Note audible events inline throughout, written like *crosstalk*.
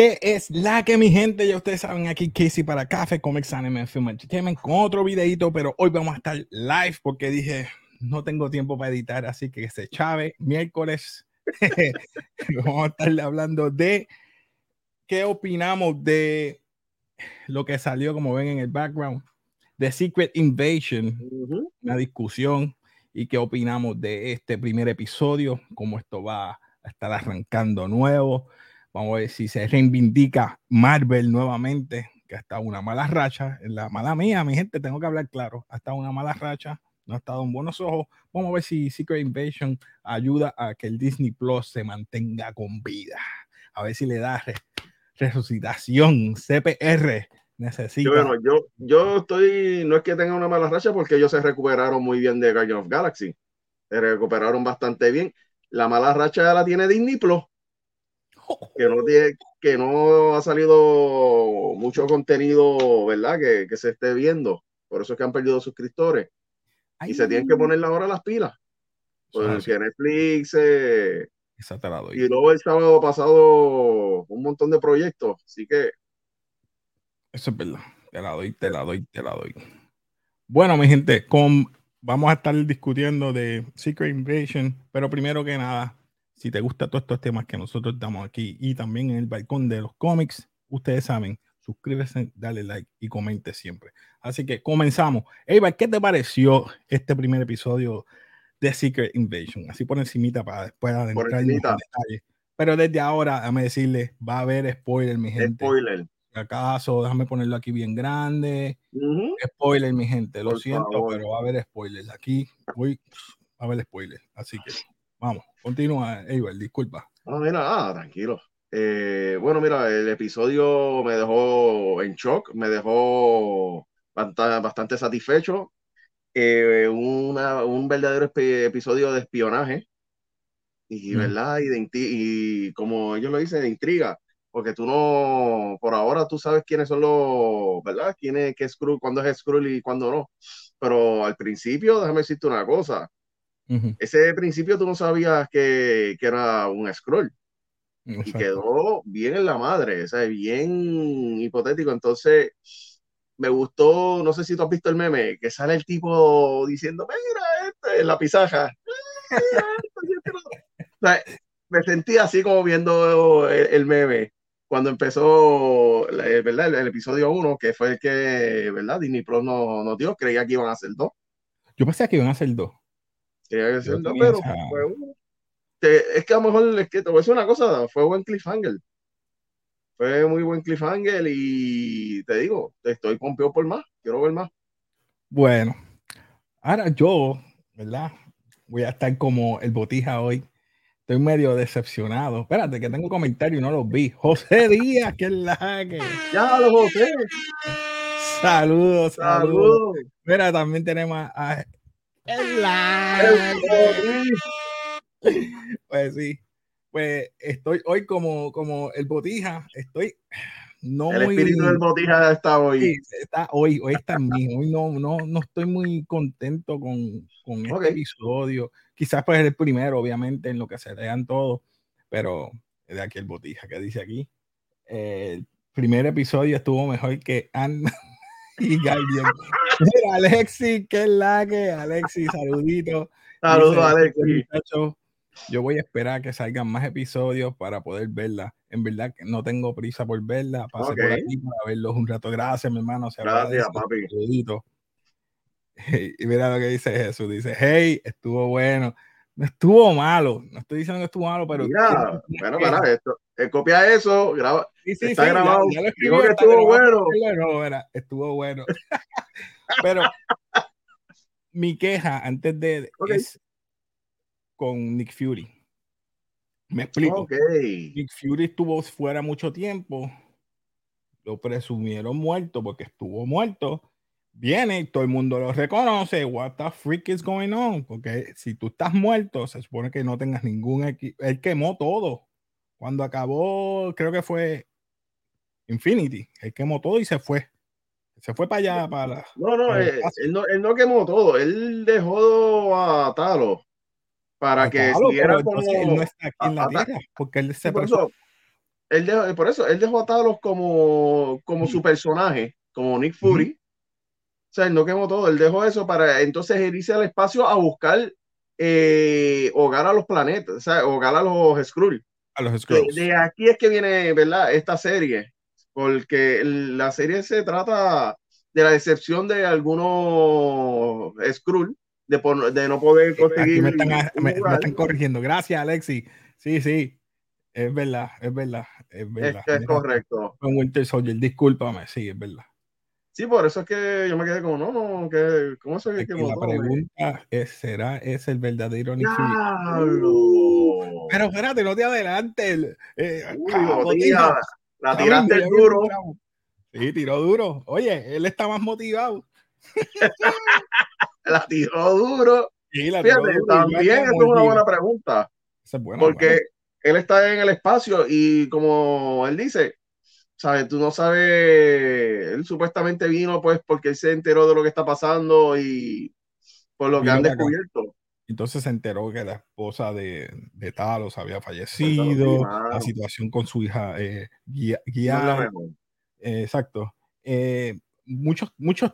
¿Qué es la que mi gente? Ya ustedes saben, aquí Casey para Café Comics Anime Film Entertainment con otro videito, pero hoy vamos a estar live porque dije, no tengo tiempo para editar, así que se chave. Miércoles *laughs* vamos a estar hablando de qué opinamos de lo que salió, como ven en el background, de Secret Invasion, una discusión y qué opinamos de este primer episodio, cómo esto va a estar arrancando nuevo. Vamos a ver si se reivindica Marvel nuevamente, que ha estado una mala racha. La mala mía, mi gente, tengo que hablar claro. Ha estado una mala racha, no ha estado en buenos ojos. Vamos a ver si Secret Invasion ayuda a que el Disney Plus se mantenga con vida. A ver si le da resucitación, CPR. Necesita. Bueno, yo, yo estoy, no es que tenga una mala racha porque ellos se recuperaron muy bien de Guardian of Galaxy. Se recuperaron bastante bien. La mala racha la tiene Disney Plus que no tiene, que no ha salido mucho contenido, ¿verdad? Que, que se esté viendo. Por eso es que han perdido suscriptores. y se tienen que poner ahora las pilas. Porque Netflix eh, y luego el sábado pasado un montón de proyectos. Así que. Eso es verdad. Te la doy, te la doy, te la doy. Bueno, mi gente, con, vamos a estar discutiendo de Secret Invasion, pero primero que nada, si te gustan todos estos temas que nosotros damos aquí y también en el balcón de los cómics, ustedes saben, suscríbete, dale like y comente siempre. Así que comenzamos. Eva, ¿qué te pareció este primer episodio de Secret Invasion? Así por encimita para después adentrar en detalles. Pero desde ahora, déjame decirle, va a haber spoiler, mi gente. Spoiler. ¿Acaso? Déjame ponerlo aquí bien grande. Spoiler, mi gente. Lo siento, pero va a haber spoilers. Aquí voy, va a haber spoiler. Así que Vamos, continúa, Eibar, disculpa. Ah, mira, ah, tranquilo. Eh, bueno, mira, el episodio me dejó en shock, me dejó bastante, satisfecho. Eh, un verdadero episodio de espionaje y, mm. ¿verdad? Y, de, y como ellos lo dicen, de intriga, porque tú no, por ahora tú sabes quiénes son los, ¿verdad? Quién es, qué Skrull, cuándo es Skrull y cuándo no. Pero al principio, déjame decirte una cosa, ese principio tú no sabías que, que era un scroll. Y quedó bien en la madre, o bien hipotético. Entonces, me gustó, no sé si tú has visto el meme, que sale el tipo diciendo, mira, este, en la pizaja. me sentí así como viendo el, meme cuando empezó ¿verdad? El, episodio 1, que fue el que ¿verdad? Disney Plus nos no dio, creía que iban a ser dos. Yo pensé que iban a ser dos pero es que a lo mejor es que te voy a decir una cosa, fue buen cliffhanger. Fue muy buen cliffhanger y te digo, estoy pompeado por más, quiero ver más. Bueno, ahora yo, ¿verdad? Voy a estar como el botija hoy. Estoy medio decepcionado. Espérate, que tengo comentarios y no los vi. José Díaz, que es la que. Ya, los José. Saludos, saludos. Mira, también tenemos a pues sí, pues estoy hoy como, como el botija, estoy no el espíritu del botija está hoy. está hoy, hoy está en mí. Hoy no, no, no estoy muy contento con, con este episodio. Quizás pues el primero, obviamente, en lo que se vean todos, pero de aquí el botija que dice aquí. el primer episodio estuvo mejor que Anna y Guardian. *laughs* Mira, Alexi, la que, Alexi, saludito. Saludos, Alexi. yo voy a esperar que salgan más episodios para poder verla. En verdad que no tengo prisa por verla. Pasé por aquí para verlos un rato. Gracias, mi hermano. Gracias, papi. Saludito. Y mira lo que dice Jesús. Dice, hey, estuvo bueno. No estuvo malo. No estoy diciendo que estuvo malo, pero. Mira, *laughs* bueno, para esto. Eh, copia eso, graba. Sí, sí, está grabado. Ya, ya lo que estuvo bueno. No, estuvo bueno. Pero mi queja antes de es con Nick Fury. Me explico. Nick Fury estuvo fuera mucho tiempo. Lo presumieron muerto porque estuvo muerto. Viene y todo el mundo lo reconoce. What the freak is going on? Porque si tú estás muerto, se supone que no tengas ningún equipo. Él quemó todo. Cuando acabó, creo que fue Infinity. Él quemó todo y se fue. Se fue para allá, para No, no, eh, él, no, él no quemó todo, él dejó a Talo para que siguiera como... Él no está aquí en la tierra, porque él se él dejó, por eso, él dejó a Talos como, como su personaje, como Nick Fury. O sea, él no quemó todo, él dejó eso para entonces irse al espacio a buscar eh, hogar a los planetas, o sea, hogar a los Skrulls. A los Skrulls. De, de, aquí es que viene, ¿verdad? Esta serie, porque la serie se trata de la decepción de algunos Skrull de, por, de no poder conseguir. Aquí me están, me, me están corrigiendo. Gracias, Alexi. Sí, sí. Es verdad, es verdad, es verdad. Es, es correcto. Con Winter Soldier, discúlpame, sí, es verdad. Sí, por eso es que yo me quedé como, no, no, que, ¿cómo se ve que, que La pregunta es, ¿será ese el verdadero Nick pero espérate, no te adelantes. Eh, Uy, ah, la tiraste duro. Sí, tiró duro. Oye, él está más motivado. *laughs* la tiró duro. Sí, la Fíjate, tiró duro. también es una buena pregunta. Esa es buena, porque buena. él está en el espacio y como él dice, ¿sabes? Tú no sabes, él supuestamente vino pues porque él se enteró de lo que está pasando y por lo que Vino han descubierto. Entonces se enteró que la esposa de, de Talos había fallecido, la situación con su hija eh, No mejor. eh, exacto. Eh, muchos, muchos,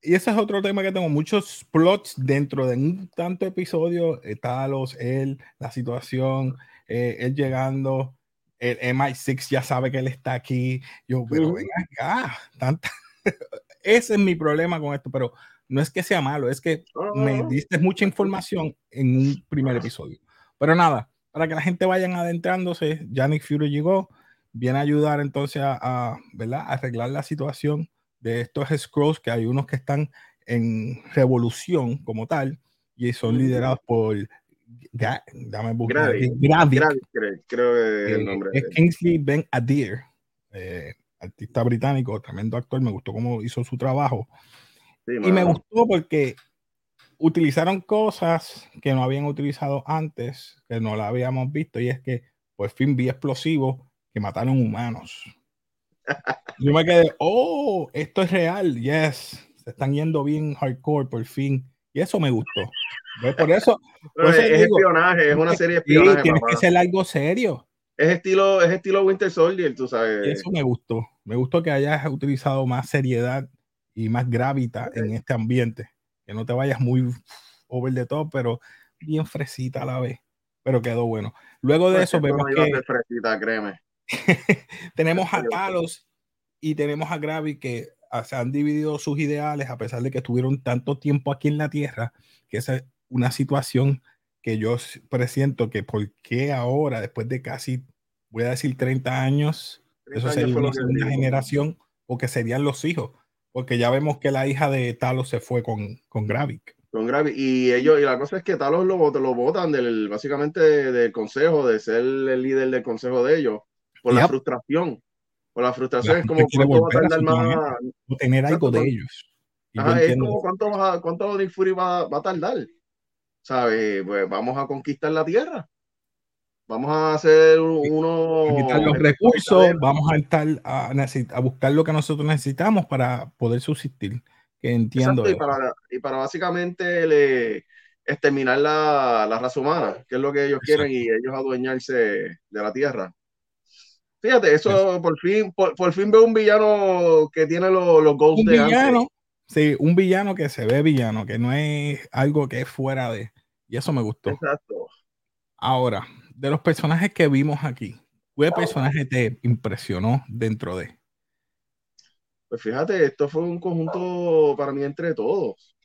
y ese es otro tema que tengo, muchos plots dentro de un tanto episodio, eh, Talos, él, la situación, eh, él llegando, el MI6 ya sabe que él está aquí, yo, pero Ujú. ven acá, tanta... *laughs* ese es mi problema con esto, pero no es que sea malo, es que me diste mucha información en un primer episodio. Pero nada, para que la gente vayan adentrándose, ya Nick Fury llegó, viene a ayudar entonces a, a, ¿verdad? a arreglar la situación de estos Scrolls, que hay unos que están en revolución como tal, y son liderados por Ga- dame buscar Gravik, creo, creo que es el eh, nombre. es Kingsley Ben Adir, eh, artista británico, tremendo actor, me gustó cómo hizo su trabajo. Sí, Y me gustó porque utilizaron cosas que no habían utilizado antes, que no la habíamos visto, y es que por fin vi explosivos que mataron humanos. *laughs* Yo me quedé, oh, esto es real, yes, se están yendo bien hardcore por fin, y eso me gustó. Por eso, *laughs* por eso es, es digo, espionaje, es una serie de sí, espionaje, tienes papá. que ser algo serio. Es estilo, es estilo Winter Soldier, tú Y sabes. eso me gustó. Me gustó que hayas utilizado más seriedad y más gravita en este ambiente. Que no te vayas muy over the top, pero bien fresita a la vez. Pero quedó bueno. Luego de Pues eso vemos que ser fresita, créeme. *laughs* tenemos a Talos y tenemos a Gravi que ah, se han dividido sus ideales a pesar de que estuvieron tanto tiempo aquí en la Tierra, que esa es una situación que yo presiento que por qué ahora, después de casi, voy a decir 30 años, 30 eso sería una segunda generación, o que serían los hijos, porque ya vemos que la hija de Talos se fue con, con Gravik. Con Gravik. Y ellos, y la cosa es que Talos lo, lo votan del, básicamente del consejo, de ser el líder del consejo de ellos, por la frustración. Por la frustración La es como cuánto va a tardar más. O tener algo de con- ellos. Ajá, es como cuánto, va cuánto Nick Fury va, va a tardar. ¿Sabes? Pues vamos a conquistar la tierra. Vamos a hacer uno. a quitar los recursos, vamos a estar a, a buscar lo que nosotros necesitamos para poder subsistir. Que entiendo. Exacto, y para, y para básicamente le, exterminar la, la raza humana, que es lo que ellos quieren, y ellos adueñarse de la tierra. Fíjate, eso por fin, por, por fin veo un villano que tiene los, los goals un de villano, antes. sí, un villano que se ve villano, que no es algo que es fuera de. Y eso me gustó. Exacto. Ahora, de los personajes que vimos aquí, ¿qué personaje te impresionó dentro de? Pues fíjate, esto fue un conjunto para mí entre todos.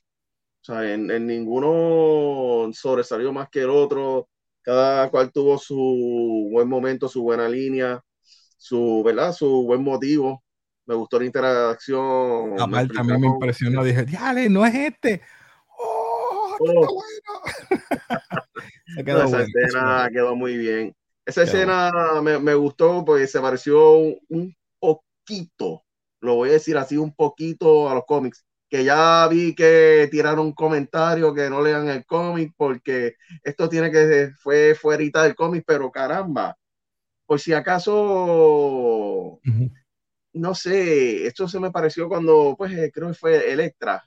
O sea, en, en ninguno sobresalió más que el otro. Cada cual tuvo su buen momento, su buena línea, su, ¿verdad? Su buen motivo. Me gustó la interacción. Aparte, también me impresionó. Dije, ¡Diale, no es este! ¡Oh, qué Oh. bueno! *laughs* Se No, quedó esa bueno, escena quedó muy bien. Esa Quedó escena me, me gustó porque se pareció un, poquito, lo voy a decir así, un poquito a los cómics. Que ya vi que tiraron un comentario que no lean el cómic porque esto tiene que fue fuera del cómic, pero caramba, por si acaso, no sé, esto se me pareció cuando, pues eh, creo que fue Electra,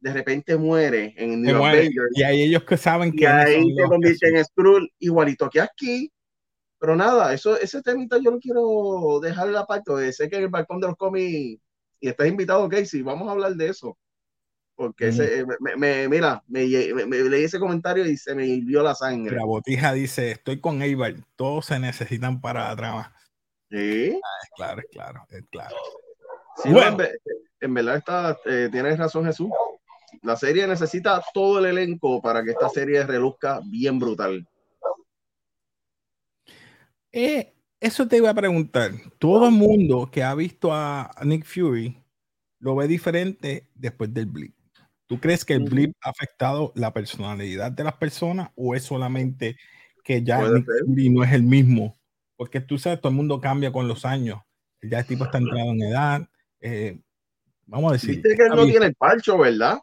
de repente muere en New. Avengers. Y ahí ellos que saben Y que ahí se convierte en Skrull igualito que aquí. Pero nada, eso, ese temita yo no quiero dejar la parte. Sé que en el balcón de los cómics y estás invitado, Casey, vamos a hablar de eso. Porque ese, me, me, mira, me, leí ese comentario y se me hirvió la sangre. La botija dice, estoy con Eibar, todos se necesitan para la trama. Sí. Ah, es claro, es claro, es claro. Sí, bueno. en, verdad está, eh, tienes razón Jesús. La serie necesita todo el elenco para que esta serie reluzca bien brutal. Eh, eso te iba a preguntar. Todo el mundo que ha visto a Nick Fury lo ve diferente después del blip. ¿Tú crees que el blip ha afectado la personalidad de las personas o es solamente que ya Nick Fury no es el mismo? Porque tú sabes, todo el mundo cambia con los años. Ya el tipo está entrado en edad. Eh, vamos a decir. Dice que él no tiene el palcho, ¿verdad?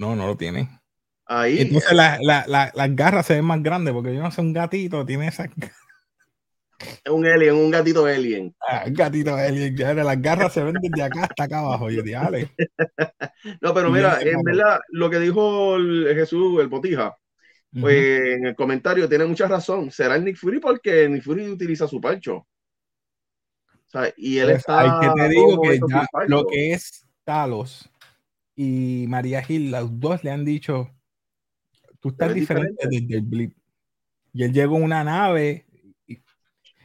No, no lo tiene. Ahí. Entonces la, la, la, las garras se ven más grandes porque yo no sé, un gatito tiene esas *laughs* un alien, un gatito alien. Ah, un gatito alien, ya las garras se ven desde acá hasta acá abajo, yo dale. *laughs* No, pero mira, en verdad, lo que dijo el Jesús, el Botija, pues en el comentario tiene mucha razón. Será el Nick Fury porque Nick Fury utiliza su palcho. O sea, y él pues está. Hay que te digo que ya lo que es Talos y María Gil, los dos le han dicho: Tú estás diferente, diferente desde el blip. Y él llegó a una nave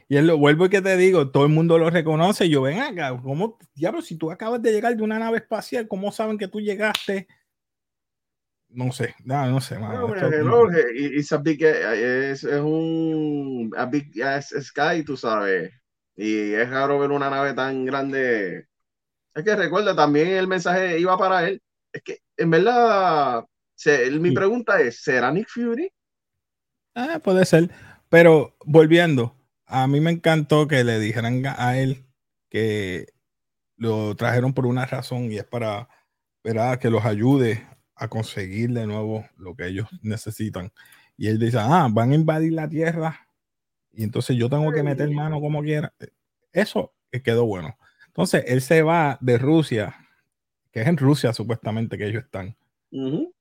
y él lo vuelvo y que te digo, todo el mundo lo reconoce. yo, ven acá, ¿cómo? Diablo, si tú acabas de llegar de una nave espacial, ¿cómo saben que tú llegaste? No sé, no, no sé. No, no, y, sabes que es, es un a big sky, tú sabes. Y es raro ver una nave tan grande. Es que recuerda, también el mensaje iba para él. Es que, en verdad, se, mi pregunta es, ¿será Nick Fury? Ah, puede ser. Pero volviendo, a mí me encantó que le dijeran a él que lo trajeron por una razón y es para ¿verdad? que los ayude a conseguir de nuevo lo que ellos necesitan. Y él dice, ah, van a invadir la tierra y entonces yo tengo que meter mano como quiera. Eso quedó bueno. Entonces él se va de Rusia, que es en Rusia supuestamente que ellos están. ¿Qué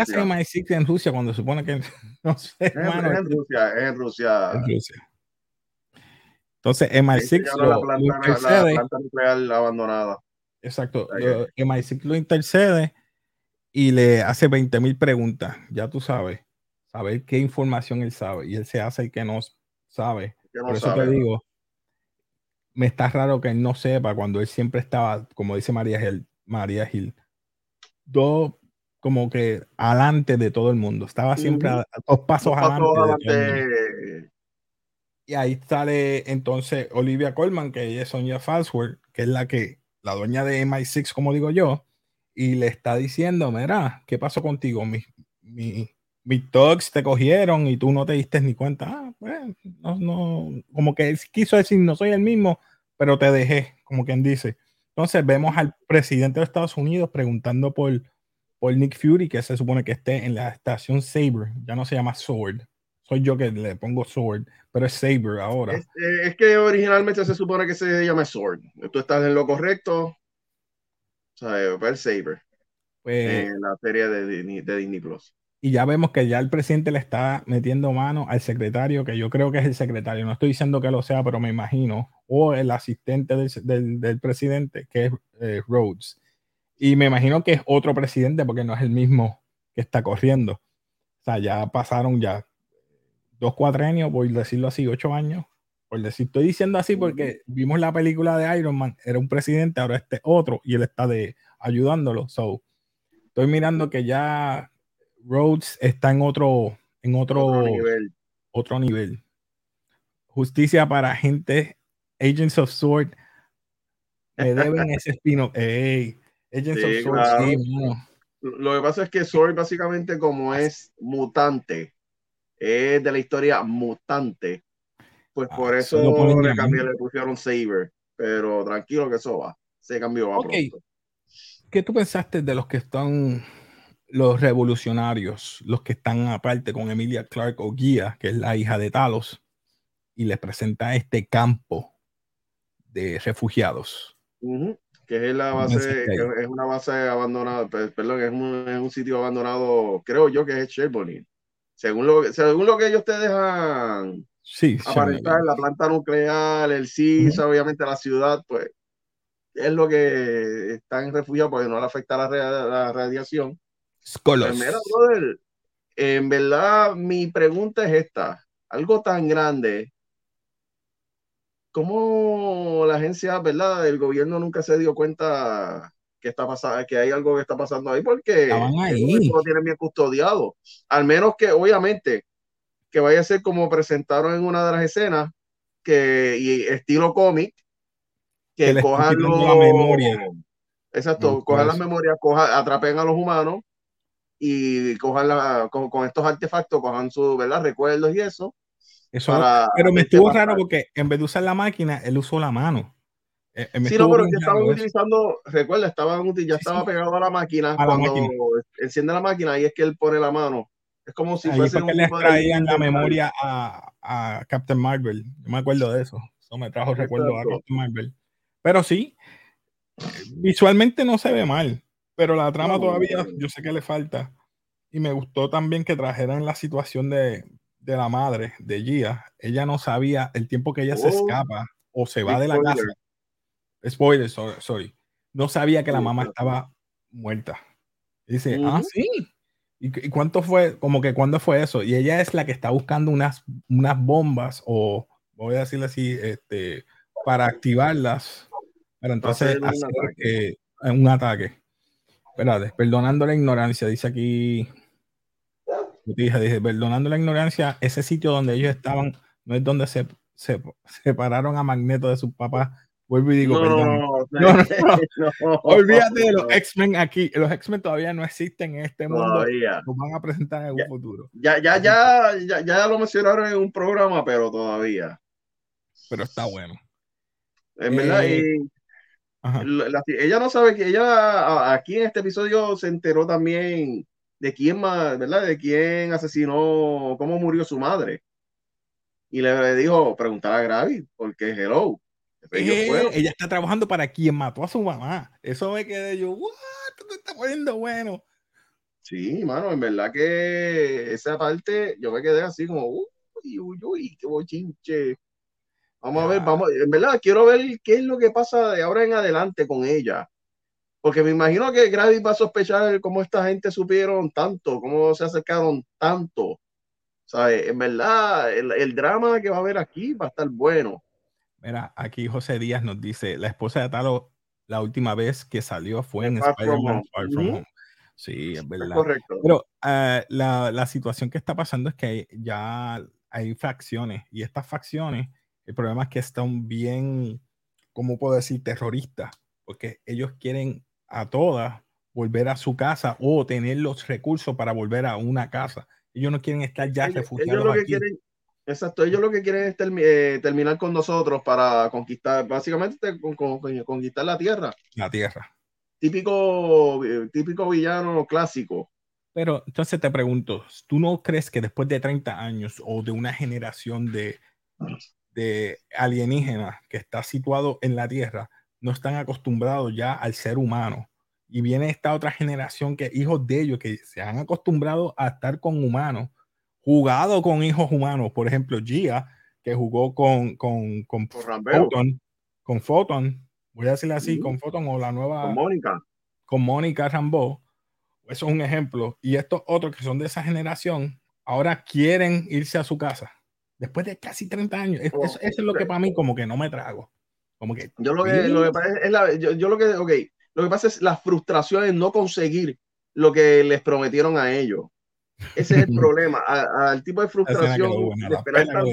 hace MI6 en Rusia cuando supone que *laughs* no sé? Es, en Rusia, es en Rusia. En Rusia. Entonces, MI6 lo, la planta, intercede. La planta nuclear abandonada. Exacto. Lo, MI6 lo intercede y le hace 20 mil preguntas. Ya tú sabes. Saber qué información él sabe. Y él se hace el que no sabe. Que no Por eso sabe. te digo, me está raro que él no sepa cuando él siempre estaba, como dice María Gil, María Gil, dos como que adelante de todo el mundo. Estaba siempre a, dos pasos, adelante. Y ahí sale entonces Olivia Colman, que ella es Sonia Falsworth, que es la que, la dueña de MI6, como digo yo, y le está diciendo, mira, ¿qué pasó contigo? Mis mi, mi dogs te cogieron y tú no te diste ni cuenta. Ah, pues, no, no, como que quiso decir, no soy el mismo, pero te dejé, como quien dice. Entonces vemos al presidente de Estados Unidos preguntando por por Nick Fury, que se supone que esté en la estación Saber, ya no se llama Sword. Soy yo que le pongo Sword, pero es Saber ahora. Es, eh, que originalmente se supone que se llama Sword. Tú estás en lo correcto. O sea, el Saber. Pues, en la serie de, de Disney Plus. Y ya vemos que ya el presidente le está metiendo mano al secretario, que yo creo que es el secretario. No estoy diciendo que lo sea, pero me imagino. O el asistente del, del, presidente, que es eh, Rhodes y me imagino que es otro presidente porque no es el mismo que está corriendo. O sea, ya pasaron ya dos cuatrenios, por decirlo así, ocho años. Por decir, estoy diciendo así porque vimos la película de Iron Man, era un presidente, ahora este otro, y él está de, ayudándolo. So, estoy mirando que ya Rhodes está en otro, en otro, otro nivel. Otro nivel. Justicia para gente, Agents of Sword, me deben ese *laughs* espino. Ey, lo que pasa es que Sword básicamente como es mutante, es de la historia mutante, pues ah, por eso le, cambié, le pusieron Saber, pero tranquilo que eso va, se cambió. Va ¿Qué tú pensaste de los que están los revolucionarios, los que están aparte con Emilia Clark o Guía, que es la hija de Talos, y les presenta este campo de refugiados? que es la base, es una base abandonada, perdón, es un, es un sitio abandonado, creo yo que es Sherbourne. Según lo, según lo que ellos te dejan Sí, aparentar la planta nuclear, el CIS, obviamente la ciudad, pues es lo que están refugiados porque no le afecta la, la radiación. Pues en verdad, mi pregunta es esta: algo tan grande, ¿cómo la agencia, verdad, el gobierno nunca se dio cuenta que está pasando, que hay algo que está pasando ahí? Porque lo tienen bien custodiado. Al menos que, obviamente, que vaya a ser como presentaron en una de las escenas, que y estilo cómic, que, cojan la memoria. Exacto, cojan las memorias, cojan, atrapen a los humanos y cojan la, con, estos artefactos, cojan sus recuerdos y eso. eso pero me estuvo raro porque en vez de usar la máquina, él usó la mano. Eh, eh, sí, no, pero que estaban utilizando, recuerda, estaban, ya estaba pegado a la máquina cuando enciende la máquina y es que él pone la mano. Es como si fuese un le extraían la memoria a, a, Captain Marvel. Yo me acuerdo de eso. Eso me trajo recuerdo a Captain Marvel. Pero sí, visualmente no se ve mal, pero la trama todavía yo sé que le falta. Y me gustó también que trajeran la situación de, de la madre, de Gia. Ella no sabía el tiempo que ella se oh. escapa o se va de la casa. Spoiler, sorry, No sabía que la mamá estaba muerta. dice, ah, sí. ¿Y, cuánto fue? Como que cuándo fue eso? Y ella es la que está buscando unas, unas bombas o, voy a decirle así, este, para activarlas pero entonces hacer, un, ataque. Espérate, perdonando la ignorancia, dice aquí. Dije, dije, perdonando la ignorancia, ese sitio donde ellos estaban no es donde se, se separaron a Magneto de sus papás. Vuelvo y digo, perdón. No, Olvídate de los X-Men aquí. Los X-Men todavía no existen en este mundo. Todavía. Los van a presentar en un futuro. Ya, ya, ya, ya, ya lo mencionaron en un programa, pero todavía. Pero está bueno. En verdad, y ella no sabe que ella aquí en este episodio se enteró también de quién más, ¿verdad? De quién asesinó, cómo murió su madre. Y le dijo, preguntar a Gravi, porque hello. Eh, ella está trabajando para quien mató a su mamá. Eso me quedé yo, what? Te está poniendo bueno. Sí, mano, en verdad que esa parte yo me quedé así como, uy, uy, uy, qué bochinche. Vamos a ver, vamos, en verdad quiero ver qué es lo que pasa de ahora en adelante con ella. Porque me imagino que Gravis va a sospechar cómo esta gente supieron tanto, cómo se acercaron tanto. ¿Sabes? En verdad, el, drama que va a haber aquí va a estar bueno. Mira, aquí José Díaz nos dice, la esposa de Talo, la última vez que salió fue en Spider-Man Far From Home. Sí, es verdad. correcto. Pero eh, la, la situación que está pasando es que ya hay facciones y estas facciones el problema es que están bien, ¿cómo puedo decir?, terroristas, porque ellos quieren a todas volver a su casa o tener los recursos para volver a una casa. Ellos no quieren estar ya refugiados. lo que Quieren, exacto, ellos lo que quieren es eh, terminar con nosotros para conquistar, básicamente conquistar la tierra. La tierra. Típico, eh, típico villano clásico. Pero entonces te pregunto, ¿tú no crees que después de 30 años o de una generación de, de alienígenas que está situado en la Tierra no están acostumbrados ya al ser humano. Y viene esta otra generación que hijos de ellos que se han acostumbrado a estar con humanos, jugado con hijos humanos. Por ejemplo, Gia, que jugó con, con, con, Photon, con Photon, voy a decirle así, con Photon o la nueva... Con Mónica. Con Mónica Rambo. Eso es un ejemplo. Y estos otros que son de esa generación, ahora quieren irse a su casa Después de casi 30 años. Oh, eso, es lo que para mí como que no me trago. Como que, yo lo que, lo que pasa es la, yo, lo que, ok, lo que pasa es la frustración de no conseguir lo que les prometieron a ellos. Ese es el *laughs* problema. Al tipo de frustración de esperar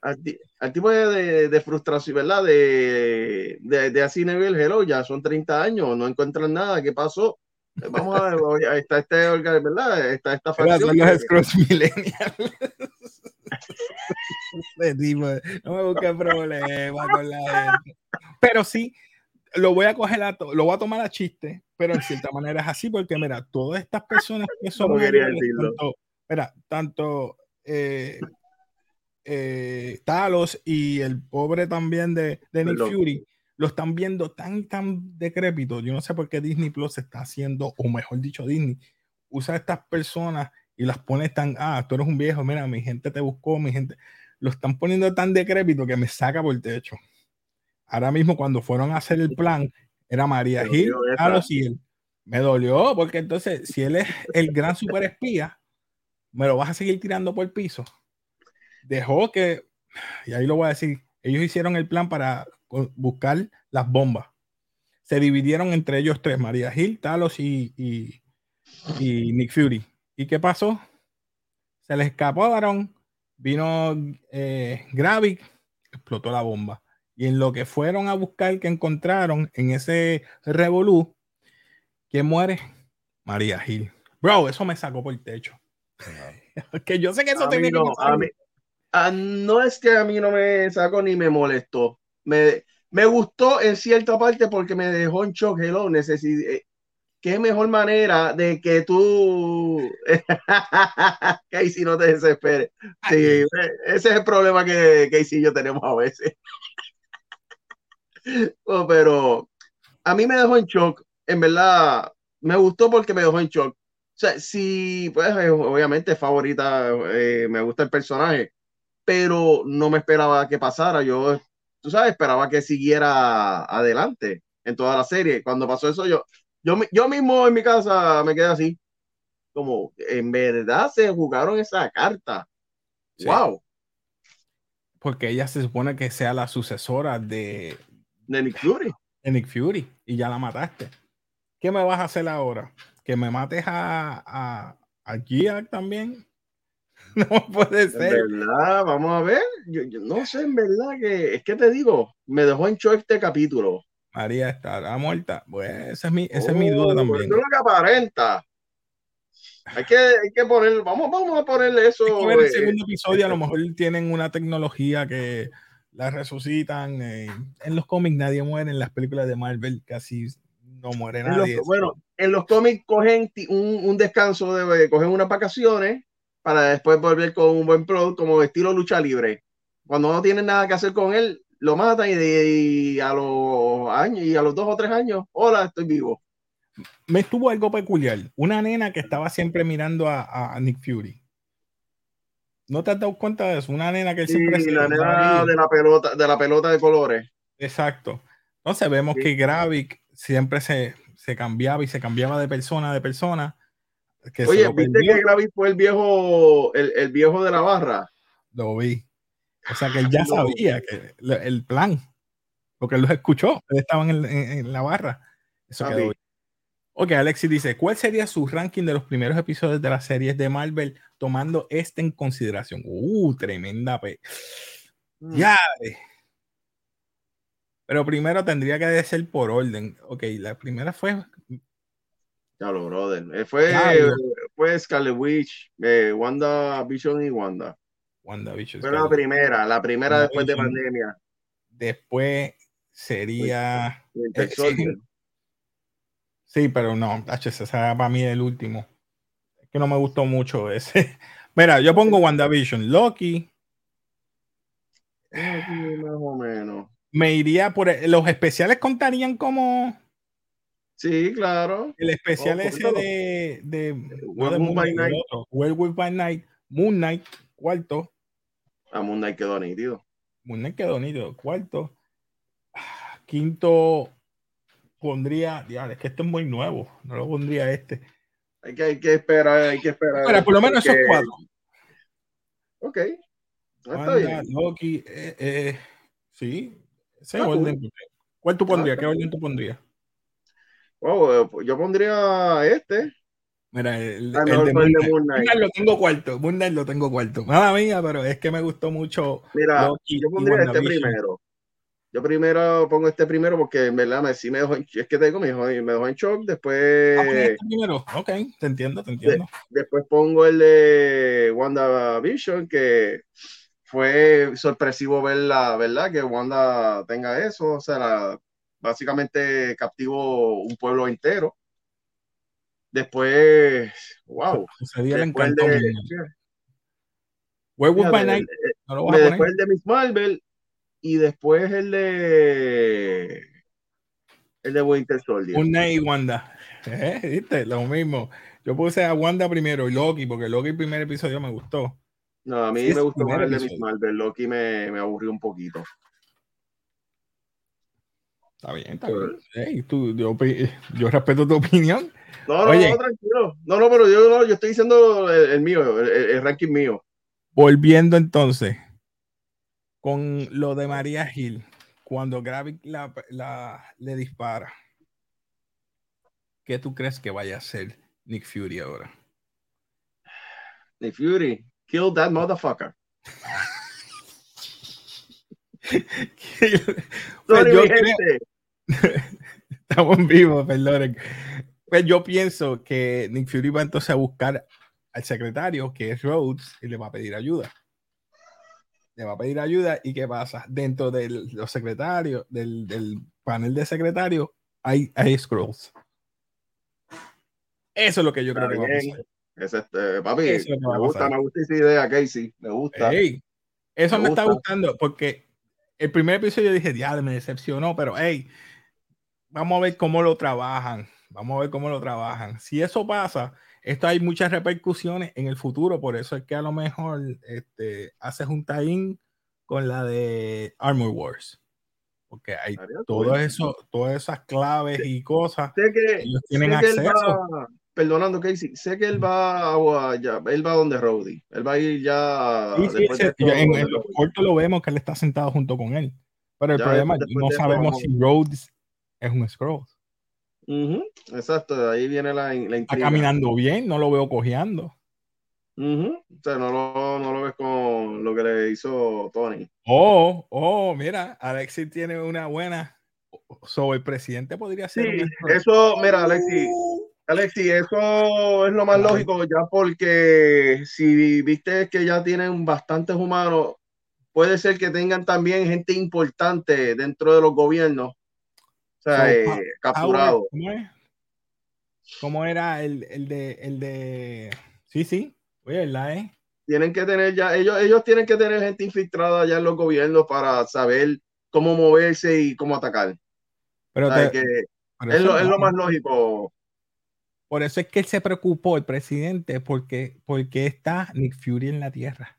al, tipo de, de, frustración, ¿verdad? De, de, de así nivel, hello, ya son 30 años, no encuentran nada, ¿qué pasó? Vamos a ver, ahí está este ¿verdad? Está esta facción. Los Scrolls Millennials. *laughs* no me busques problemas con la gente. Pero sí, lo voy a coger a lo voy a tomar a chiste, pero en cierta manera es así, porque mira, todas estas personas que son tanto, mira, tanto eh, eh, Talos y el pobre también de, de Nick Fury lo están viendo tan, tan decrépito. Yo no sé por qué Disney Plus está haciendo, o mejor dicho, Disney usa a estas personas y las pones tan, ah, tú eres un viejo, mira, mi gente te buscó, mi gente, lo están poniendo tan decrépito que me saca por el techo. Ahora mismo cuando fueron a hacer el plan, era María Gil, y él. Me dolió porque entonces, si él es el gran super espía, me lo vas a seguir tirando por el piso. Dejó que, y ahí lo voy a decir, ellos hicieron el plan para buscar las bombas. Se dividieron entre ellos tres, María Gil, Talos y, y, Nick Fury. ¿Y qué pasó? Se les escaparon, vino eh, Gravik, explotó la bomba. Y en lo que fueron a buscar, que encontraron en ese revolú, ¿quién muere? María Gil. Bro, eso me sacó por el techo. *laughs* que yo sé que eso a no es que a mí no me sacó ni me molestó. Me, me gustó en cierta parte porque me dejó en shock. Hello, necesité. Eh, qué mejor manera de que tú, *laughs* Casey, no te desesperes. Sí, eh, ese es el problema que Casey y yo tenemos a veces. *laughs* Pero a mí me dejó en shock. En verdad, me gustó porque me dejó en shock. O sea, sí, pues eh, obviamente favorita, me gusta el personaje, pero no me esperaba que pasara. Yo tú sabes, esperaba que siguiera adelante en toda la serie. Cuando pasó eso, yo, yo, yo mismo en mi casa me quedé así, como, en verdad se jugaron esa carta. Wow. Porque ella se supone que sea la sucesora de, de Nick Fury. De Nick Fury, y ya la mataste. ¿Qué me vas a hacer ahora? ¿Que me mates a, a, a Gia también? *laughs* no puede ser. En verdad, vamos a ver. Yo, no sé, en verdad, que es que te digo, me dejó en shock este capítulo. María estará muerta. Pues esa es mi, esa es mi duda oh, también. No lo que aparenta. Hay que, hay que poner, vamos, vamos a ponerle eso. en el eh, segundo episodio a lo mejor tienen una tecnología que la resucitan. Eh, en los cómics nadie muere, en las películas de Marvel casi no muere nadie. bueno, en los cómics cogen un, un descanso, de, cogen unas vacaciones para después volver con un buen producto como estilo lucha libre. Cuando no tienen nada que hacer con él, lo matan y, a los años y a los dos o tres años, hola, estoy vivo. Me estuvo algo peculiar. Una nena que estaba siempre mirando a, Nick Fury. ¿No te has dado cuenta de eso? Una nena que él siempre la nena de la pelota, de la pelota de colores. Exacto. Entonces vemos que Gravik siempre se, se cambiaba y se cambiaba de persona a persona Oye, ¿viste que Gravis fue el viejo, el, viejo de la barra? Lo vi. O sea que él ya sabía que el plan, porque él lo escuchó, él estaba en, la barra. Eso quedó Ok, Alexis dice, ¿cuál sería su ranking de los primeros episodios de las series de Marvel tomando este en consideración? Uh, tremenda pe. Mm. Ya. Pero primero tendría que ser por orden. Ok, la primera fue Claro, brother. Eh, fue, fue Scarlet Witch, eh, Wanda Vision y Wanda. Wanda Vision. Fue la primera, la primera después de pandemia. Después sería. *laughs* sí, pero no, ese para mí el último. Es que no me gustó mucho ese. *laughs* Mira, yo pongo WandaVision, Loki. Más o menos. Me iría por. Los especiales contarían como. Sí, claro. El especial oh, ese de, de, Moon by Night. Werewolf by Night, Moon Knight, cuarto. Ah, Moon Knight quedó nítido. Moon Knight quedó nítido, cuarto. Quinto pondría, es que esto es muy nuevo, no lo pondría este. Hay que, hay que esperar, hay que esperar. por lo menos esos cuatro. Ok. está bien. Loki, eh, eh, sí, ese orden. ¿Cuál tú pondrías? ¿Qué orden tú pondrías? Oh, yo pondría este. Mira, el, ah, el, de Moon Knight. lo tengo cuarto. Moon Knight lo tengo cuarto. Nada mía, pero es que me gustó mucho. Mira, yo pondría este primero. Yo primero pongo este primero porque en verdad me, sí me dejó es que tengo, me dejó, me dejó en shock. Después. Ah, este primero. Ok, te entiendo, te entiendo. después pongo el de WandaVision, que fue sorpresivo ver la verdad que Wanda tenga eso. O sea, la, básicamente captivó un pueblo entero. Después, wow. después de, Werewolf by Night. después el de Miss Marvel y después el de el de Winter Soldier. Una y Wanda. *laughs* ¿Eh? ¿Viste? Lo mismo. Yo puse a Wanda primero y Loki, porque Loki el primer episodio me gustó. No, a mí Sí, me gustó más el de. Miss Marvel. Loki me, me aburrió un poquito. Está bien, está bien. Tú, *laughs* yo, respeto tu opinión. No, no, Oye. no, tranquilo. No, no, pero yo, no, yo estoy diciendo el, el mío, el, ranking mío. Volviendo entonces con lo de María Hill, cuando Gravik la, la- le dispara, ¿qué tú crees que vaya a hacer Nick Fury ahora? Nick Fury, kill that motherfucker. *laughs* Pues Sorry, yo creo-. Estamos en vivo, perdonen. Pues yo pienso que Nick Fury va entonces a buscar al secretario, que es Rhodes, y le va a pedir ayuda. Le va a pedir ayuda y ¿qué pasa? Dentro de los secretarios, del, del panel de secretarios, hay, hay scrolls. Eso es lo que yo creo que va a Está pasar. Es este, papi, es me gusta, me gusta esa idea, Casey. Me gusta. Ey, eso Me me, está gusta. gustando porque el primer episodio dije, diablo, me decepcionó, pero hey, vamos a ver cómo lo trabajan. Vamos a ver cómo lo trabajan. Si eso pasa, esto hay muchas repercusiones en el futuro, por eso es que a lo mejor este, haces un tie-in con la de Armor Wars. Porque hay todo eso, todas esas claves y cosas. Sé que, Ellos sé tienen que él va, perdonando Casey, sé que él va a, ya, él va donde Rowdy. Él va a ir ya Sí, sí, esto, ya en, en los cortos lo vemos que él está sentado junto con él. Pero el Ya problema, después no sabemos vamos- si Rhodes es un scroll. Ujú, Exacto, de ahí viene la, la Está caminando bien, no lo veo cojeando. Ujú, O sea, no lo, no lo ves con lo que le hizo Tony. Oh, oh, mira, Alexis tiene una buena. Sobre el presidente podría ser Sí, un scroll. eso, mira, Alexi, Alexi, eso es lo más lógico ya porque si viste que ya tienen bastantes humanos, puede ser que tengan también gente importante dentro de los gobiernos, o sea, So, eh, capturados. ¿Cómo es? ¿Cómo era el, el de el de sí, sí? Oye, ¿verdad, eh? Tienen que tener ya, ellos, ellos tienen que tener gente infiltrada ya en los gobiernos para saber cómo moverse y cómo atacar. Pero O sea, te- que pero es lo, es lo más lógico. Por eso es que él se preocupó, el presidente, porque, porque está Nick Fury en la tierra.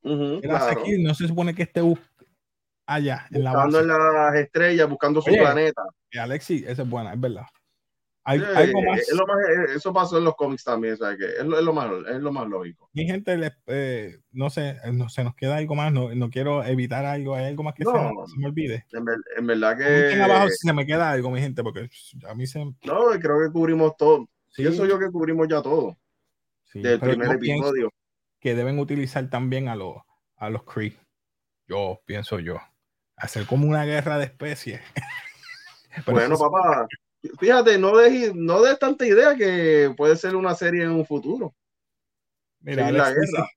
Claro. aquí, no se supone que esté allá, en la Buscando en las estrellas, buscando su Oye, planeta. Eh, Alexis, esa es buena, es verdad. Hay, Sí, algo más. es lo más- eh, eso pasó en los cómics también, ¿sabes? Que es, lo, es, lo más, es lo más lógico. Mi gente, eh, no sé, eh, no, se nos queda algo más, no, no quiero evitar algo, hay algo más que se, No. se me olvide. En, ver- en verdad abajo que si se me queda algo, mi gente, porque a mí se... no, creo que cubrimos todo. Sí, Pienso yo que cubrimos ya todo sí, del primer episodio. que deben utilizar también a los, a los Kree. Yo, pienso yo. Hacer como una guerra de especies. *laughs* Bueno, papá, fíjate, no des, no des tanta idea que puede ser una serie en un futuro. Mira, la Alex guerra.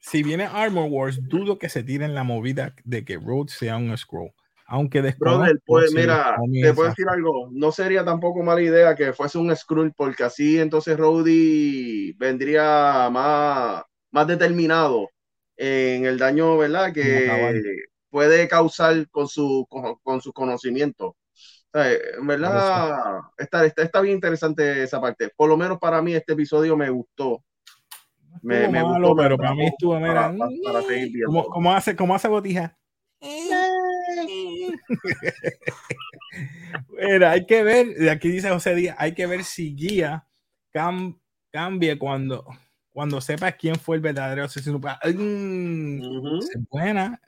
si viene Armor Wars, dudo que se tiren la movida de que Rhodes sea un scroll. Aunque desconozco Brother, pues mira, te puedo decir algo, no sería tampoco mala idea que fuese un Skrull, porque así entonces Rhodey vendría más, más determinado en el daño, ¿verdad? Que puede causar con su con, con sus conocimientos. O sea, en verdad, está, está, está bien interesante esa parte. Por lo menos para mí este episodio me gustó. Me, me malo, gustó, pero para mí estuvo, mira, para, para- para seguir como, como hace, como hace botija. *laughs* Mira, hay que ver, de aquí dice José Díaz, hay que ver si Guía cam- cambie cuando, cuando sepa quién fue el verdadero asesino. Mm, Ujú. es buena.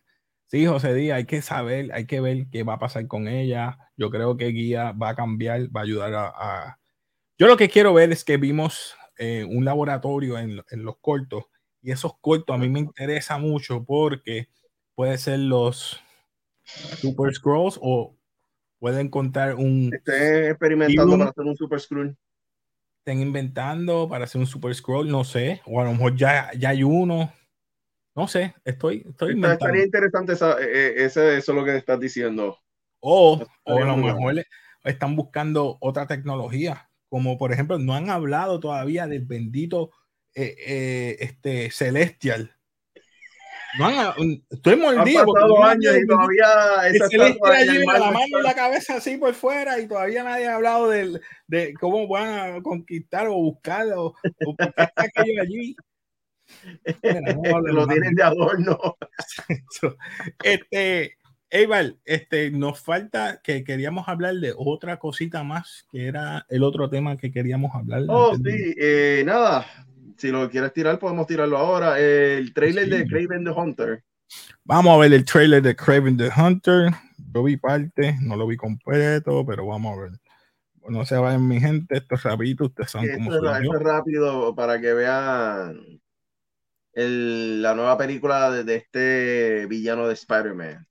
Sí, José Díaz, hay que saber, hay que ver qué va a pasar con ella. Yo creo que Guía va a cambiar, va a ayudar a... a- Yo lo que quiero ver es que vimos eh, un laboratorio en, en los cortos y esos cortos a mí me interesa mucho porque puede ser los Super Scrolls o pueden contar un... Esté experimentando un- para hacer un Super Skrull. Estén inventando para hacer un Super Scroll, no sé, o a lo mejor ya, ya hay uno. No sé, estoy, estoy Está-. Estaría interesante esa- eh, eh, ese, eso es lo que estás diciendo. O, o a lo mejor le- están buscando otra tecnología, como por ejemplo, no han hablado todavía del bendito eh, eh, este Celestial. estoy mordido. Han años y todavía esa estatua allí la mano en la cabeza así por fuera y todavía nadie ha hablado de, de cómo van a conquistar o buscar o, o *laughs* por qué está aquello allí. *laughs* Lo tienen de adorno. este, Eibar, este, nos falta que queríamos hablar de otra cosita más, que era el otro tema que queríamos hablar. Oh, sí, eh, nada, si lo quieres tirar, podemos tirarlo ahora. El trailer de Craven the Hunter. Vamos a ver el trailer de Craven the Hunter. Yo vi parte, no lo vi completo, pero vamos a ver. No se vayan mi gente, esto es rapidito, ustedes saben cómo esto, esto es rápido para que vean la nueva película de, este villano de Spider-Man.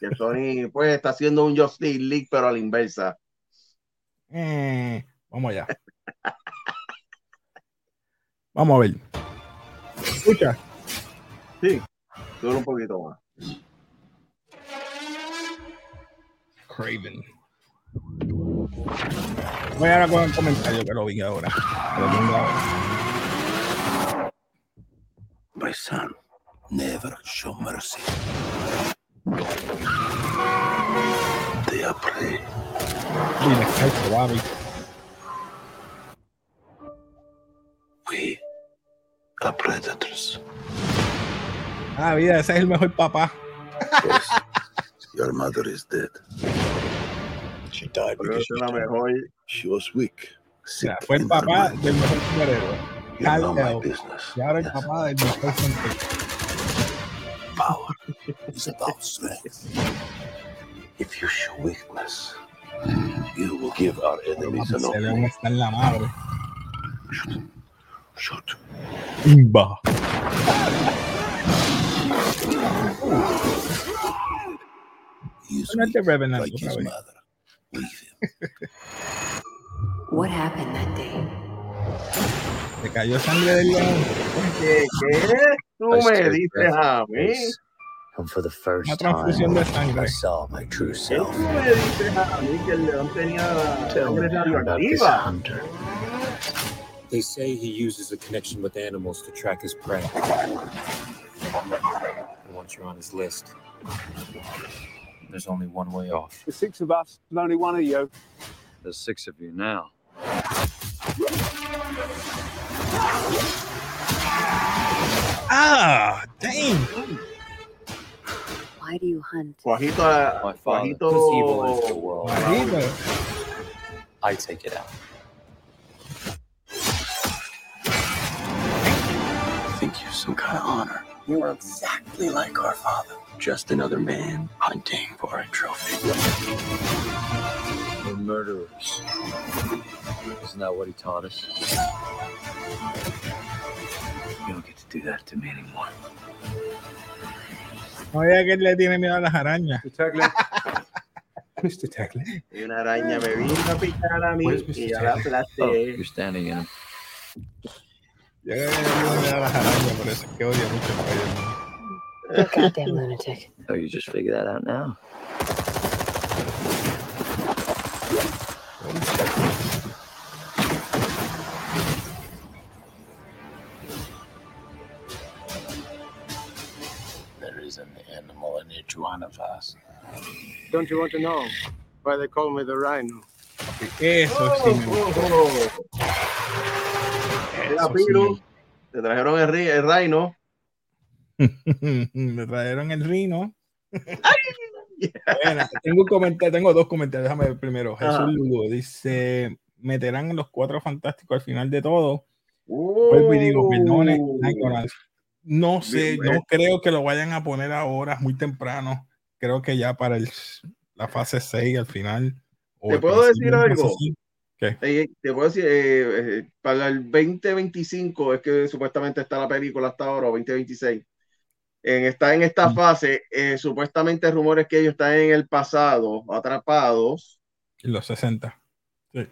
que *laughs* Sony pues está haciendo un Justice League, pero a la inversa. Eh, vamos allá. vamos a ver. Escucha. Sí, solo un poquito más. Craven. Voy a con el comentario que lo vi ahora. My son, never show mercy. They are prey. We are predators. Ah, vida, ese es el mejor papá. yes. Your mother is dead. She died because she, mejor. she was weak. Ya, fue el papá del mejor superhéroe. Cal Y ahora el papá del mejor Power is about strength. If you show weakness, you will give our enemies an opening. está en. Shoot. Shoot. Imba. He's No te Revenant like his mother. Leave him. What happened that day? Se cayó sangre del león. ¿Qué? ¿Qué? Tú me dices a mí. And for the first Una time, de sangre. I saw my true self. tú me dices a mí que el león tenía Tell me sangre about this radioactiva? hunter. They say he uses a connection with animals to track his prey. And once you're on his list, there's only one way off. The six of us, and only one of you. There's six of you now. Ah, damn. Why do you hunt? Juanito, My father, Juanito, Whose evil is the world? Marido. I take it out. I think you're some kind of honor. You are exactly like our father. Just another man hunting for a trophy. We're murderers. Isn't that what he taught us? You don't get to do that to me anymore. Oye, que él le tiene miedo a las arañas. Mr. Tackler. *laughs* Mr. Tackler. y una araña me vino a picar a mí Where's Mr. y ya la Oh, you're standing in him. Yo creo que le tiene miedo a las arañas, por eso es que odia mucho a Spider-Man. Goddamn lunatic. Oh, you just figured that out now? There is an animal in each one of us. Don't you want to know why they call me the rhino? Eso oh, sí me Oh, gustó. oh, oh. Eso sí Piru, te trajeron el, ri- el Rhino. *laughs* me- trajeron el rino. Bueno, tengo, un comentario, tengo dos comentarios. Déjame ver primero. Jesús Ajá. Lugo dice: meterán los cuatro fantásticos al final de todo. Vuelvo y digo, perdone la ignorancia. No sé, no creo que lo vayan a poner ahora, muy temprano. Creo que ya para el, la fase 6 al final. o ¿Te puedo decir algo? cinco. Eh, te puedo decir, eh, eh, para el 2025 es que supuestamente está la película hasta ahora, o 2026. En, está en esta fase, eh, supuestamente rumores que ellos están en el pasado, atrapados, En los 60.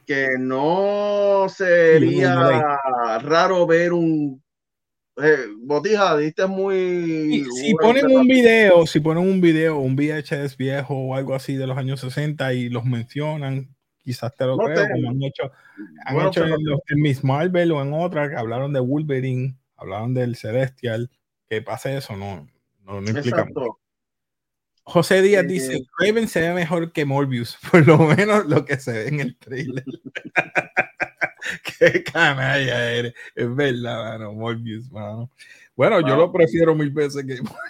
que no sería Sí, raro ver un... Eh, Botija, diste muy... Si, si ponen un video, si ponen un video, un VHS viejo o algo así de los años 60 y los mencionan, quizás te lo No creo, sé. como han hecho, han Bueno, hecho en, los- en Miss Marvel o en otra que hablaron de Wolverine, hablaron del Celestial, que pase eso, no, no, no implica. mucho. José Díaz Eh, dice, Raven se ve mejor que Morbius, *laughs* por lo menos lo que se ve en el trailer. *laughs* Qué canalla eres. Es verdad, mano, Morbius, mano. Bueno, yo lo prefiero mil veces que *laughs* Morbius.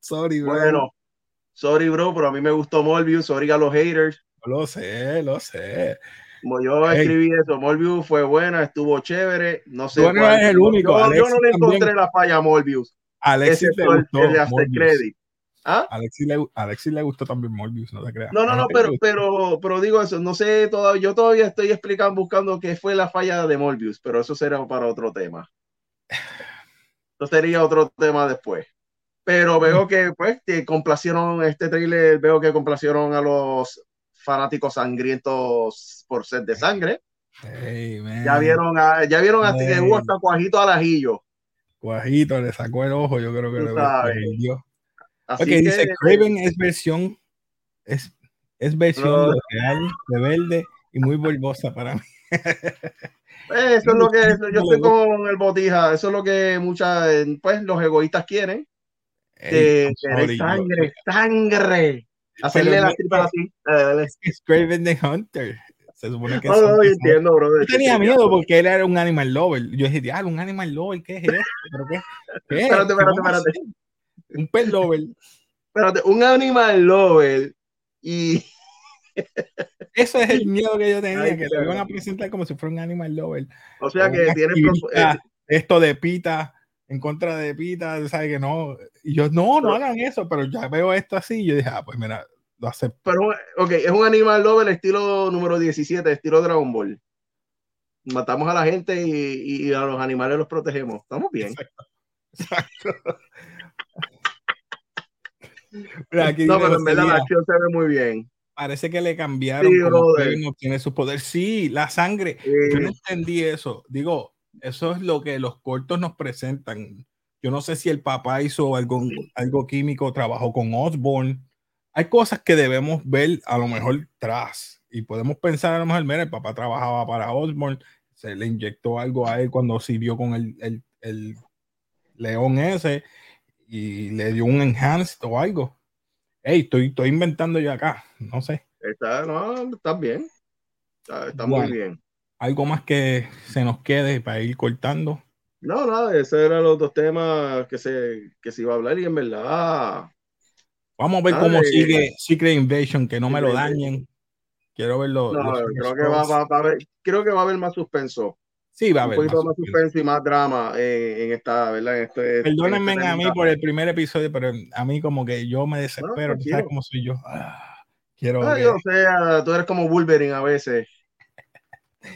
Sorry, bro. Bueno, sorry, bro, pero a mí me gustó Morbius. Sorry a los haters. Lo sé, lo sé. Yo escribí eso, Morbius fue buena, estuvo chévere. No sé. Tú no eres el único, Yo, yo no le encontré también. la falla a Morbius. Alexis le el, gustó el After Morbius. Credit. ¿Ah? Alexis le, Alexis le gustó también Morbius, no te creas. No, no, no, pero, pero, pero digo eso, no sé todavía, yo todavía estoy explicando, buscando qué fue la falla de Morbius, pero eso será para otro tema. Eso sería otro tema después. Pero veo que, pues, que complacieron este trailer, veo que complacieron a los fanáticos sangrientos por sed de sangre. Hey. Ya vieron, a- ya vieron hasta que hubo hasta cuajito al ajillo. Guajito le sacó el ojo, yo creo que Tú le dio. Así Ok, que, dice Craven es versión, es, es versión No. real, rebelde y muy volvosa para mí. eh, eso es lo que yo estoy *laughs* con el botija, eso es lo que muchas, eh, pues, los egoístas quieren. que sangre, sangre. Hacerle las no- tripas así. Es Craven the Hunter. Se supone que No, no, yo entiendo, bro. Yo tenía miedo porque él era un animal lover. Yo dije, diablo, un animal lover, ¿qué es esto? ¿Pero qué? ¿Qué? Espérate, ¿Qué espérate, espérate. hacer? Un pet lover. Espérate, un animal lover y *laughs* Eso es el *laughs* miedo que yo tenía, Ay, que lo iban a presentar como si fuera un animal lover. o sea O que tiene eh, esto de Pita en contra de Pita, ¿sabes que no? Y yo, no, no hagan eso, pero ya veo esto así y yo dije, ah, pues mira, lo acepto. pero ok, es un animal lover estilo número 17, estilo Dragon Ball. Matamos a la gente y, y a los animales los protegemos. Estamos bien. Exacto. Mira, aquí No, pero en verdad la acción se ve muy bien. parece que le cambiaron Sí, obtiene sus poderes. Sí, la sangre. Yo no entendí eso. Digo, eso es lo que los cortos nos presentan. Yo no sé si el papá hizo algo, algo químico, trabajó con Osborne. Hay cosas que debemos ver a lo mejor tras y podemos pensar a lo mejor, mira, el papá trabajaba para Osborne, se le inyectó algo a él cuando sirvió con el, el, el león ese y le dio un enhanced o algo. Hey, estoy, estoy inventando yo acá, no sé. está, no, está bien. Está, está Bueno. muy bien. Algo más que se nos quede para ir cortando. No, nada, esos eran los dos temas que se, que se iba a hablar y en verdad. Vamos a ver Ah, cómo de- sigue Secret Invasion, que no me lo Secret dañen. Quiero verlo. No, creo que va, va- va a haber, creo que va a haber más suspenso. Sí, va a un haber. poquito más más suspenso. y más drama en, en esta, ¿verdad? En este, Perdónenme en este a mí por el primer episodio, pero a mí como que yo me desespero. ¿tú tranquilo. sabes cómo soy yo? Ah, quiero Ah, ver. yo sé, ah, tú eres como Wolverine a veces.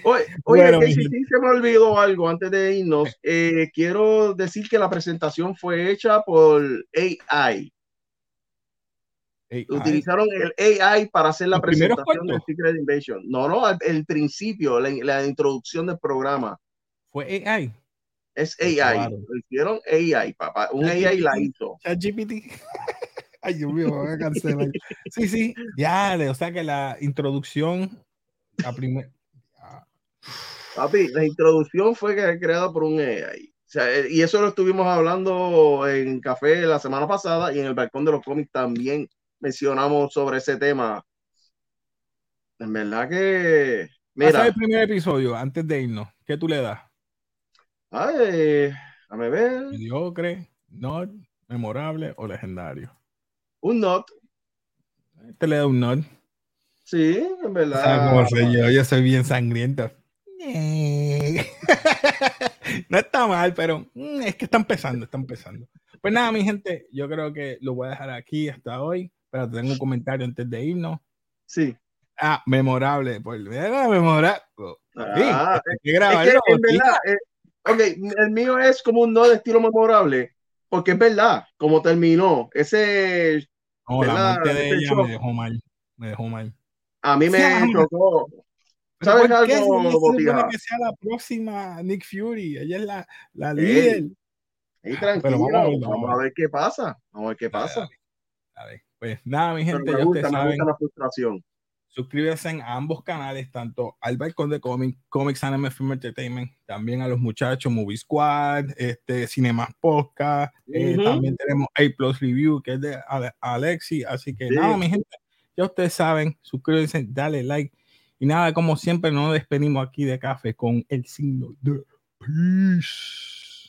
Oye, oye Bueno, que si se me olvidó algo antes de irnos. eh, quiero decir que la presentación fue hecha por AI. Utilizaron el AI para hacer la ¿Los primeros presentación de? Secret Invasion. No, no, el principio, la, la introducción del programa. fue AI. Es AI. grabaron. Lo hicieron AI, papá. Un AI la hizo. ChatGPT. *laughs* Ay, Dios mío, me voy a cancelar. Sí, sí, ya, o sea que la introducción, la primera. Papi, la introducción fue que- creada por un AI. O sea, eh, y eso lo estuvimos hablando en café la semana pasada y en el balcón de los cómics también mencionamos sobre ese tema. En verdad que, Mira. el primer episodio antes de irnos. ¿Qué tú le das? ay, déjame ver, ¿Mediocre, not, memorable o legendario? un not, Este le da un not. sí, en ¿Sabes verdad. cómo soy yo? Yo soy bien sangriento. *laughs* no está mal, pero mm, es que está empezando, está empezando. Pues nada, mi gente, yo creo que lo voy a dejar aquí hasta hoy. Pero tengo un comentario antes de irnos. Sí. Ah, memorable. Pues, mira, memorable. Ah, hay que Es grabarlo, que en verdad, eh, ok, el mío es como un no de estilo memorable, porque es verdad, como terminó, ese No, la muerte de ella me dejó mal. Me dejó mal. a mí me Sí, chocó. ¿Pero ¿Sabes algo, que sea la próxima Nick Fury. Ella es la, la líder. Ahí Pero tranquilo, vamos a ver, vamos, a a ver qué pasa, vamos a ver qué pasa. dale, dale. Pues nada, mi gente, me ya gusta, ustedes me saben. gusta la frustración. Suscríbanse a ambos canales, tanto al Balcón de Comic, Comics Anime Film Entertainment, también a los muchachos Movie Squad, este, Cinemas Podcast, eh, Ujú. también tenemos A Plus Review, que es de Ale- Alexi. Así que Sí. nada, mi gente, ya ustedes saben, suscríbanse, dale like. Y nada, como siempre, nos despedimos aquí de café con el signo de peace.